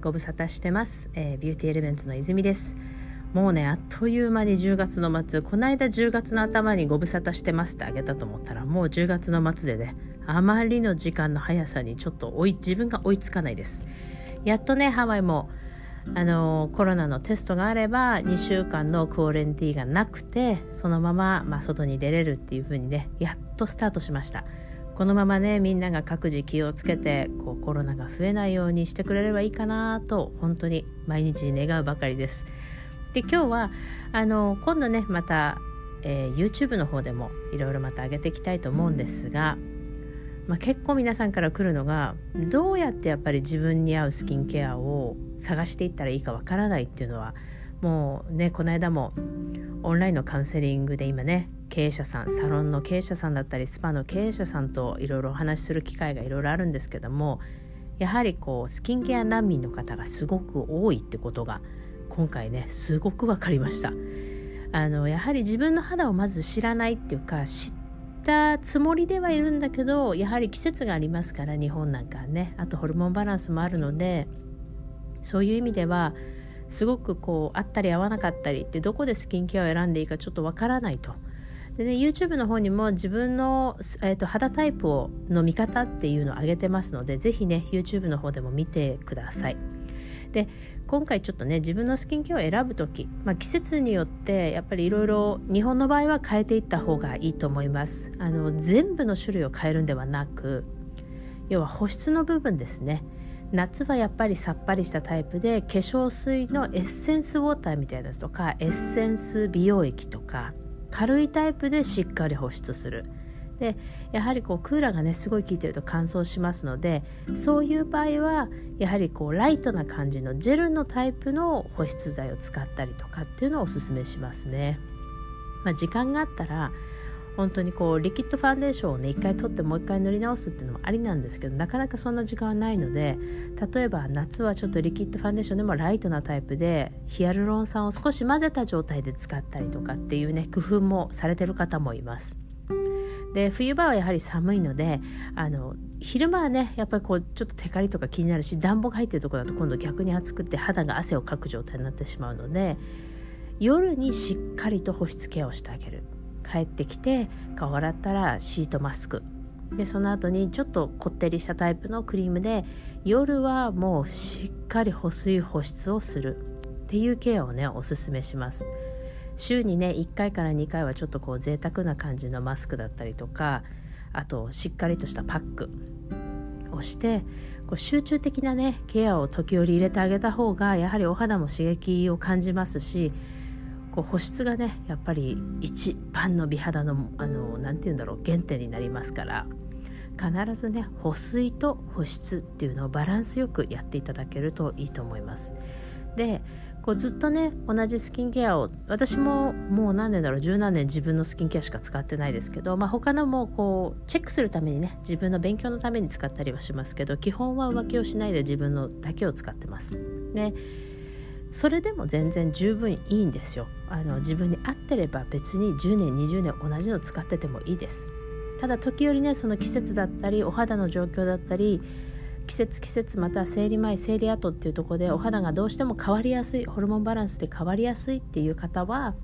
ご無沙汰してます、えー、ビューティーエレメンツの泉です。もうねあっという間に10月の末。この間10月の頭にご無沙汰してますってあげたと思ったらもう10月の末でねあまりの時間の速さにちょっと追い自分が追いつかないです。やっとねハワイもあのコロナのテストがあれば2週間のクオレンティーがなくてそのまま、まあ、外に出れるっていう風にねやっとスタートしました。このままねみんなが各自気をつけてこうコロナが増えないようにしてくれればいいかなと本当に毎日願うばかりです。で今日はあの今度ねまた、えー、YouTube の方でもいろいろまた上げていきたいと思うんですが、まあ、結構皆さんから来るのがどうやってやっぱり自分に合うスキンケアを探していったらいいかわからないっていうのはもうねこの間もオンラインのカウンセリングで今ね経営者さんサロンの経営者さんだったりスパの経営者さんといろいろお話しする機会がいろいろあるんですけどもやはりこうスキンケア難民の方がすごく多いってことが今回ねすごく分かりました。あのやはり自分の肌をまず知らないっていうか知ったつもりではいるんだけどやはり季節がありますから日本なんかねあとホルモンバランスもあるのでそういう意味ではすごくこう合ったり合わなかったりってどこでスキンケアを選んでいいかちょっとわからないと。でね YouTube の方にも自分の、えーと、肌タイプをの見方っていうのを上げてますのでぜひね YouTube の方でも見てください。で今回ちょっとね自分のスキンケアを選ぶ時、まあ、季節によってやっぱりいろいろ日本の場合は変えていった方がいいと思いますあの全部の種類を変えるんではなく要は保湿の部分ですね夏はやっぱりさっぱりしたタイプで化粧水のエッセンスウォーターみたいなやつとかエッセンス美容液とか軽いタイプでしっかり保湿するでやはりこうクーラーがねすごい効いてると乾燥しますのでそういう場合はやはりこうライトな感じのジェルのタイプの保湿剤を使ったりとかっていうのをおすすめしますね。まあ、時間があったら本当にこうリキッドファンデーションをね一回取ってもう一回塗り直すっていうのもありなんですけどなかなかそんな時間はないので例えば夏はちょっとリキッドファンデーションでもライトなタイプでヒアルロン酸を少し混ぜた状態で使ったりとかっていうね工夫もされてる方もいます。で冬場はやはり寒いのであの昼間はねやっぱりこうちょっとテカリとか気になるし暖房が入ってるとこだと今度逆に暑くて肌が汗をかく状態になってしまうので夜にしっかりと保湿ケアをしてあげる帰ってきて顔洗ったらシートマスク。でその後にちょっとこってりしたタイプのクリームで夜はもうしっかり保水保湿をする。っていうケアをねおすすめします。週にね1回から2回はちょっとこう贅沢な感じのマスクだったりとかあとしっかりとしたパック。をしてこう集中的なねケアを時折入れてあげた方がやはりお肌も刺激を感じますしこう保湿がねやっぱり一番の美肌のあのなて言うんだろう原点になりますから必ずね保水と保湿っていうのをバランスよくやっていただけるといいと思います。でこうずっとね同じスキンケアを私ももう何年だろう十何年自分のスキンケアしか使ってないですけど、まあ、他のもこうチェックするためにね自分の勉強のために使ったりはしますけど基本は浮気をしないで自分のだけを使ってます。でそれでも全然十分いいんですよ。あの自分に合ってれば別に10年20年同じの使っててもいいです。ただ時折ねその季節だったりお肌の状況だったり季節季節また生理前生理後っていうとこでお肌がどうしても変わりやすいホルモンバランスで変わりやすいっていう方は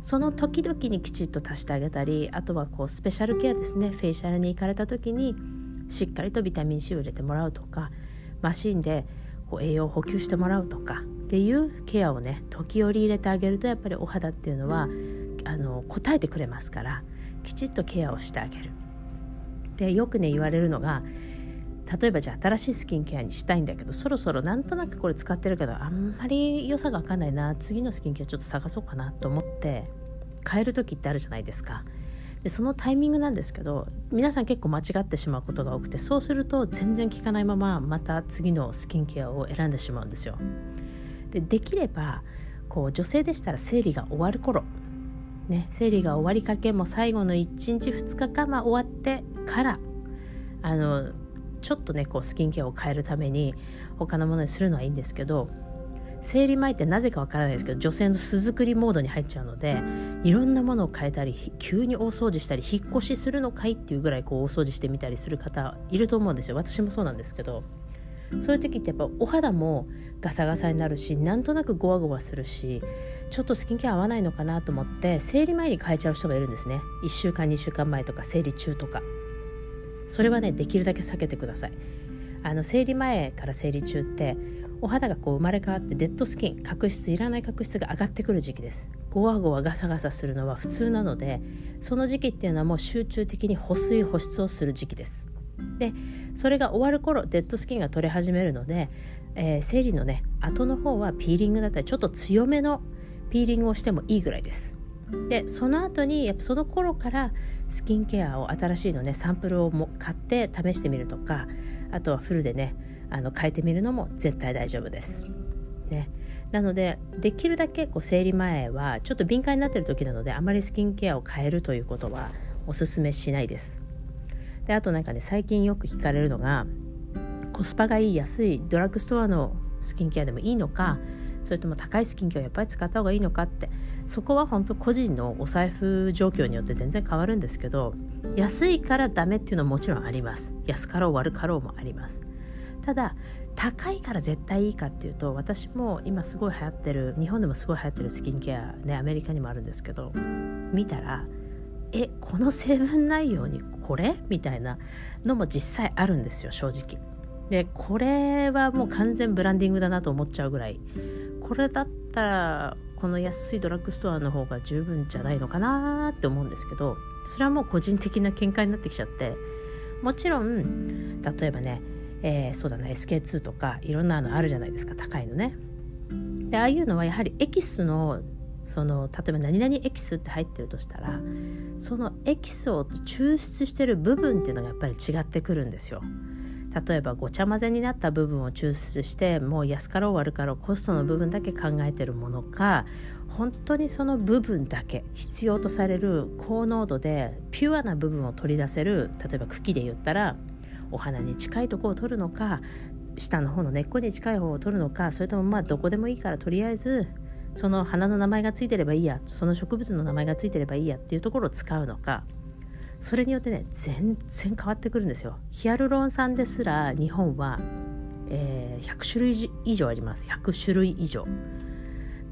その時々にきちっと足してあげたりあとはこうスペシャルケアですね。フェイシャルに行かれた時にしっかりとビタミン C を入れてもらうとかマシンでこう栄養を補給してもらうとかっていうケアをね時折入れてあげるとやっぱりお肌っていうのはあの応えてくれますからきちっとケアをしてあげる。でよくね言われるのが例えばじゃあ新しいスキンケアにしたいんだけどそろそろなんとなくこれ使ってるけどあんまり良さが分かんないな次のスキンケアちょっと探そうかなと思って変える時ってあるじゃないですか。でそのタイミングなんですけど皆さん結構間違ってしまうことが多くてそうすると全然効かないまままた次のスキンケアを選んでしまうんですよ。でできればこう女性でしたら生理が終わる頃ね、生理が終わりかけも最後の1日2日か、まあ、終わってからあのちょっとねこうスキンケアを変えるために他のものにするのはいいんですけど生理前ってなぜかわからないですけど女性の巣作りモードに入っちゃうのでいろんなものを変えたり急に大掃除したり引っ越しするのかいっていうぐらいこう大掃除してみたりする方いると思うんですよ。私もそうなんですけど。そういう時ってやっぱお肌もガサガサになるしなんとなくゴワゴワするしちょっとスキンケア合わないのかなと思って生理前に変えちゃう人がいるんですね。1週間2週間前とか生理中とか。それはねできるだけ避けてください。あの生理前から生理中ってお肌がこう生まれ変わってデッドスキン角質いらない角質が上がってくる時期です。ゴワゴワガサガサするのは普通なのでその時期っていうのはもう集中的に保水保湿をする時期です。でそれが終わる頃デッドスキンが取れ始めるので、えー、生理のね後の方はピーリングだったりちょっと強めのピーリングをしてもいいぐらいですでその後にやっぱその頃からスキンケアを新しいのねサンプルをも買って試してみるとかあとはフルでねあの変えてみるのも絶対大丈夫です。ね、なのでできるだけこう生理前はちょっと敏感になってる時なのであまりスキンケアを変えるということはおすすめしないです。であとなんかね最近よく聞かれるのがコスパがいい安いドラッグストアのスキンケアでもいいのかそれとも高いスキンケアをやっぱり使った方がいいのかってそこは本当個人のお財布状況によって全然変わるんですけど安いからダメっていうのはもちろんあります。安かろう悪かろうもあります。ただ高いから絶対いいかっていうと私も今すごい流行ってる日本でもすごい流行ってるスキンケアねアメリカにもあるんですけど見たらえこの成分内容にこれ？みたいなのも実際あるんですよ正直。でこれはもう完全ブランディングだなと思っちゃうぐらい。これだったらこの安いドラッグストアの方が十分じゃないのかなって思うんですけどそれはもう個人的な見解になってきちゃって。もちろん例えばね、えー、そうだな SK2 とかいろんなのあるじゃないですか。高いのね。でああいうのはやはりエキスのその例えば何々エキスって入ってるとしたらそのエキスを抽出してる部分っていうのがやっぱり違ってくるんですよ。例えばごちゃ混ぜになった部分を抽出してもう安かろう悪かろうコストの部分だけ考えてるものか本当にその部分だけ必要とされる高濃度でピュアな部分を取り出せる例えば茎で言ったらお花に近いとこを取るのか下の方の根っこに近い方を取るのかそれともまあどこでもいいからとりあえずその花の名前がついてればいいやその植物の名前がついてればいいやっていうところを使うのかそれによってね全然変わってくるんですよ。ヒアルロン酸ですら日本は、えー、100種類以上あります。100種類以上。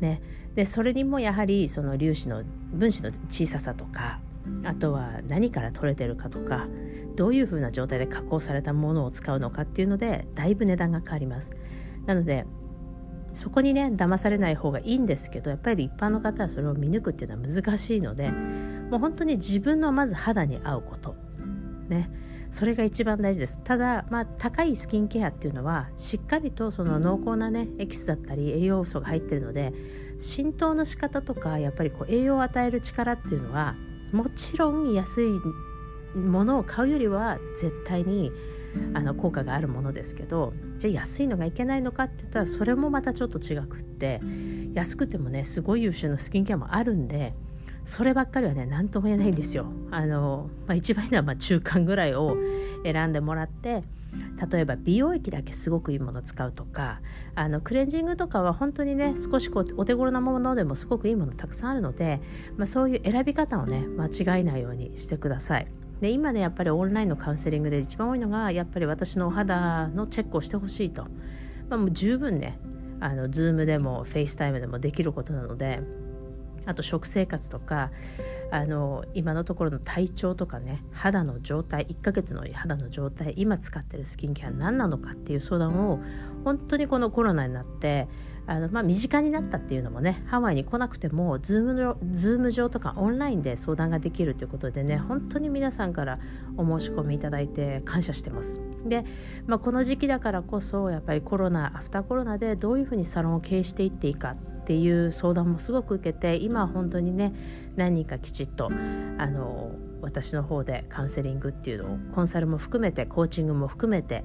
ね。でそれにもやはりその粒子の分子の小ささとかあとは何から取れてるかとかどういうふうな状態で加工されたものを使うのかっていうのでだいぶ値段が変わります。なのでそこにね騙されない方がいいんですけどやっぱり一般の方はそれを見抜くっていうのは難しいのでもう本当に自分のまず肌に合うこと。ね。それが一番大事です。ただまあ高いスキンケアっていうのはしっかりとその濃厚なねエキスだったり栄養素が入ってるので浸透の仕方とかやっぱりこう栄養を与える力っていうのはもちろん安いものを買うよりは絶対にあの効果があるものですけどじゃあ安いのがいけないのかって言ったらそれもまたちょっと違くって安くてもねすごい優秀なスキンケアもあるんでそればっかりはね何とも言えないんですよ。あのまあ、一番いいのはま中間ぐらいを選んでもらって例えば美容液だけすごくいいものを使うとかあのクレンジングとかは本当にね少しこうお手頃なものでもすごくいいものたくさんあるので、まあ、そういう選び方をね間違えないようにしてください。で今ねやっぱりオンラインのカウンセリングで一番多いのがやっぱり私のお肌のチェックをしてほしいと、まあ、もう十分ねあの Zoom でも FaceTime でもできることなのであと食生活とかあの今のところの体調とかね肌の状態1ヶ月の肌の状態今使ってるスキンケア何なのかっていう相談を本当にこのコロナになってあの、まあ、身近になったっていうのもねハワイに来なくてもズームのズーム上とかオンラインで相談ができるということでね本当に皆さんからお申し込みいただいて感謝してます。で、まあ、この時期だからこそやっぱりコロナアフターコロナでどういうふうにサロンを経営していっていいかっていう相談もすごく受けて今は本当にね何人かきちっとあの私の方でカウンセリングっていうのをコンサルも含めてコーチングも含めて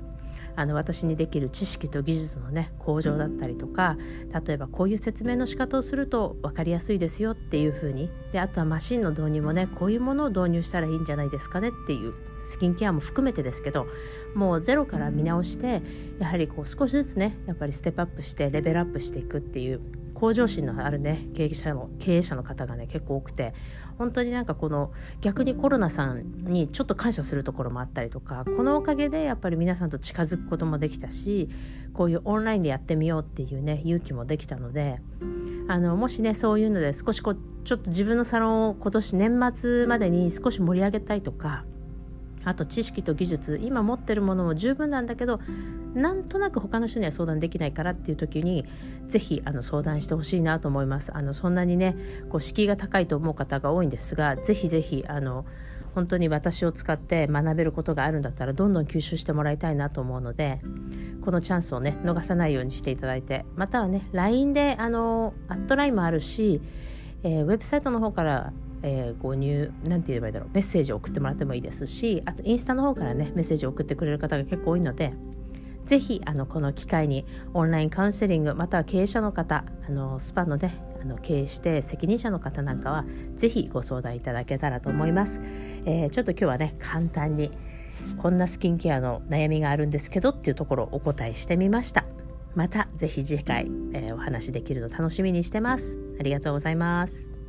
あの私にできる知識と技術のね向上だったりとか例えばこういう説明の仕方をすると分かりやすいですよっていう風にであとはマシンの導入もねこういうものを導入したらいいんじゃないですかねっていうスキンケアも含めてですけどもうゼロから見直してやはりこう少しずつねやっぱりステップアップしてレベルアップしていくっていう向上心のあるね経営者の経営者の方がね結構多くて本当になんかこの逆にコロナさんにちょっと感謝するところもあったりとかこのおかげでやっぱり皆さんと近づくこともできたしこういうオンラインでやってみようっていうね勇気もできたのであのもしねそういうので少しこうちょっと自分のサロンを今年年末までに少し盛り上げたいとかあと知識と技術今持ってるものも十分なんだけどなんとなく他の人には相談できないからっていう時にぜひあの相談してほしいなと思います。あのそんなにねこう敷居が高いと思う方が多いんですがぜひぜひあの本当に私を使って学べることがあるんだったらどんどん吸収してもらいたいなと思うのでこのチャンスをね逃さないようにしていただいてまたはね LINE であのアットラインもあるし、えー、ウェブサイトの方からえー、ご入なんて言えばいいだろうメッセージを送ってもらってもいいですしあとインスタの方からねメッセージを送ってくれる方が結構多いのでぜひあのこの機会にオンラインカウンセリングまたは経営者の方あのスパのねあの経営して責任者の方なんかはぜひご相談いただけたらと思います、えー、ちょっと今日はね簡単にこんなスキンケアの悩みがあるんですけどっていうところをお答えしてみました。またぜひ次回、えー、お話できるの楽しみにしてます。ありがとうございます。